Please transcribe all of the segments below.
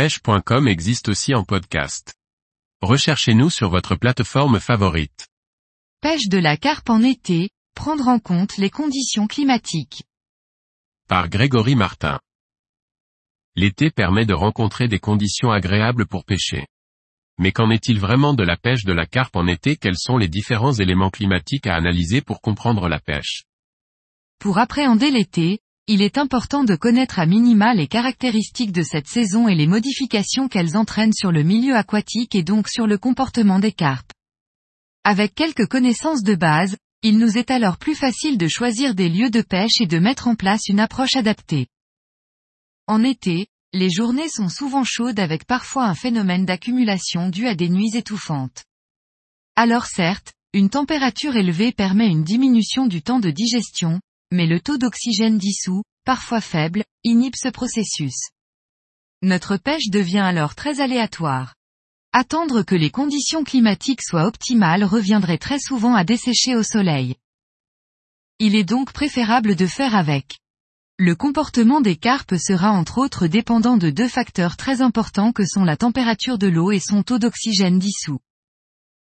pêche.com existe aussi en podcast. Recherchez-nous sur votre plateforme favorite. Pêche de la carpe en été, prendre en compte les conditions climatiques. Par Grégory Martin. L'été permet de rencontrer des conditions agréables pour pêcher. Mais qu'en est-il vraiment de la pêche de la carpe en été? Quels sont les différents éléments climatiques à analyser pour comprendre la pêche? Pour appréhender l'été, il est important de connaître à minima les caractéristiques de cette saison et les modifications qu'elles entraînent sur le milieu aquatique et donc sur le comportement des carpes. Avec quelques connaissances de base, il nous est alors plus facile de choisir des lieux de pêche et de mettre en place une approche adaptée. En été, les journées sont souvent chaudes avec parfois un phénomène d'accumulation dû à des nuits étouffantes. Alors certes, une température élevée permet une diminution du temps de digestion, mais le taux d'oxygène dissous, parfois faible, inhibe ce processus. Notre pêche devient alors très aléatoire. Attendre que les conditions climatiques soient optimales reviendrait très souvent à dessécher au soleil. Il est donc préférable de faire avec. Le comportement des carpes sera entre autres dépendant de deux facteurs très importants que sont la température de l'eau et son taux d'oxygène dissous.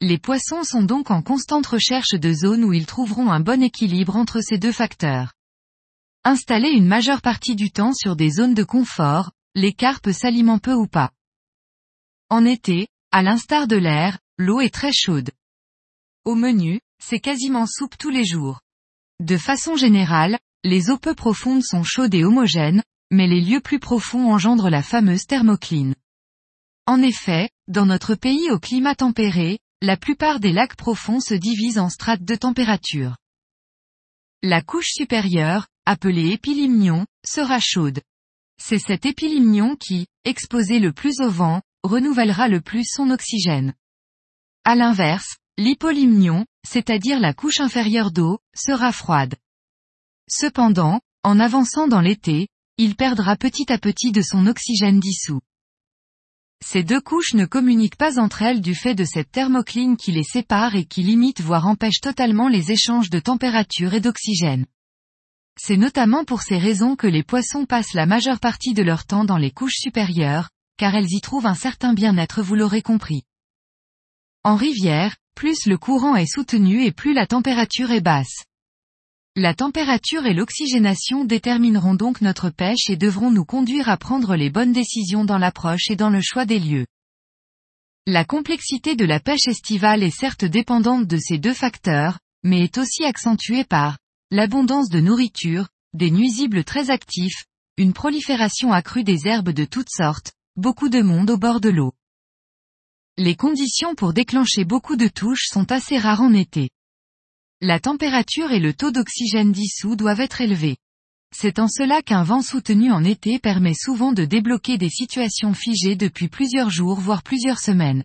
Les poissons sont donc en constante recherche de zones où ils trouveront un bon équilibre entre ces deux facteurs. Installés une majeure partie du temps sur des zones de confort, les carpes s'alimentent peu ou pas. En été, à l'instar de l'air, l'eau est très chaude. Au menu, c'est quasiment soupe tous les jours. De façon générale, les eaux peu profondes sont chaudes et homogènes, mais les lieux plus profonds engendrent la fameuse thermocline. En effet, dans notre pays au climat tempéré, la plupart des lacs profonds se divisent en strates de température. La couche supérieure, appelée épilimnion, sera chaude. C'est cet épilimnion qui, exposé le plus au vent, renouvellera le plus son oxygène. À l'inverse, l'hypolimnion, c'est-à-dire la couche inférieure d'eau, sera froide. Cependant, en avançant dans l'été, il perdra petit à petit de son oxygène dissous. Ces deux couches ne communiquent pas entre elles du fait de cette thermocline qui les sépare et qui limite voire empêche totalement les échanges de température et d'oxygène. C'est notamment pour ces raisons que les poissons passent la majeure partie de leur temps dans les couches supérieures, car elles y trouvent un certain bien-être vous l'aurez compris. En rivière, plus le courant est soutenu et plus la température est basse. La température et l'oxygénation détermineront donc notre pêche et devront nous conduire à prendre les bonnes décisions dans l'approche et dans le choix des lieux. La complexité de la pêche estivale est certes dépendante de ces deux facteurs, mais est aussi accentuée par l'abondance de nourriture, des nuisibles très actifs, une prolifération accrue des herbes de toutes sortes, beaucoup de monde au bord de l'eau. Les conditions pour déclencher beaucoup de touches sont assez rares en été. La température et le taux d'oxygène dissous doivent être élevés. C'est en cela qu'un vent soutenu en été permet souvent de débloquer des situations figées depuis plusieurs jours voire plusieurs semaines.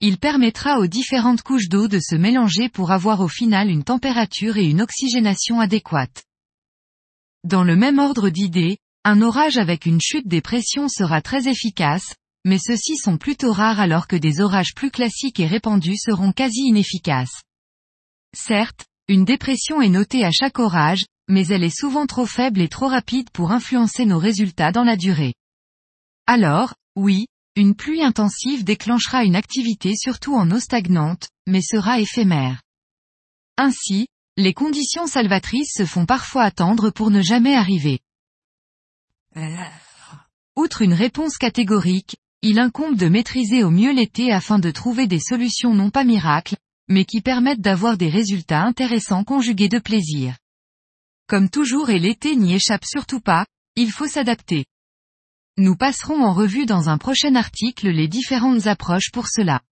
Il permettra aux différentes couches d'eau de se mélanger pour avoir au final une température et une oxygénation adéquates. Dans le même ordre d'idées, un orage avec une chute des pressions sera très efficace, mais ceux-ci sont plutôt rares alors que des orages plus classiques et répandus seront quasi inefficaces. Certes, une dépression est notée à chaque orage, mais elle est souvent trop faible et trop rapide pour influencer nos résultats dans la durée. Alors, oui, une pluie intensive déclenchera une activité surtout en eau stagnante, mais sera éphémère. Ainsi, les conditions salvatrices se font parfois attendre pour ne jamais arriver. Outre une réponse catégorique, il incombe de maîtriser au mieux l'été afin de trouver des solutions non pas miracles, mais qui permettent d'avoir des résultats intéressants conjugués de plaisir. Comme toujours et l'été n'y échappe surtout pas, il faut s'adapter. Nous passerons en revue dans un prochain article les différentes approches pour cela.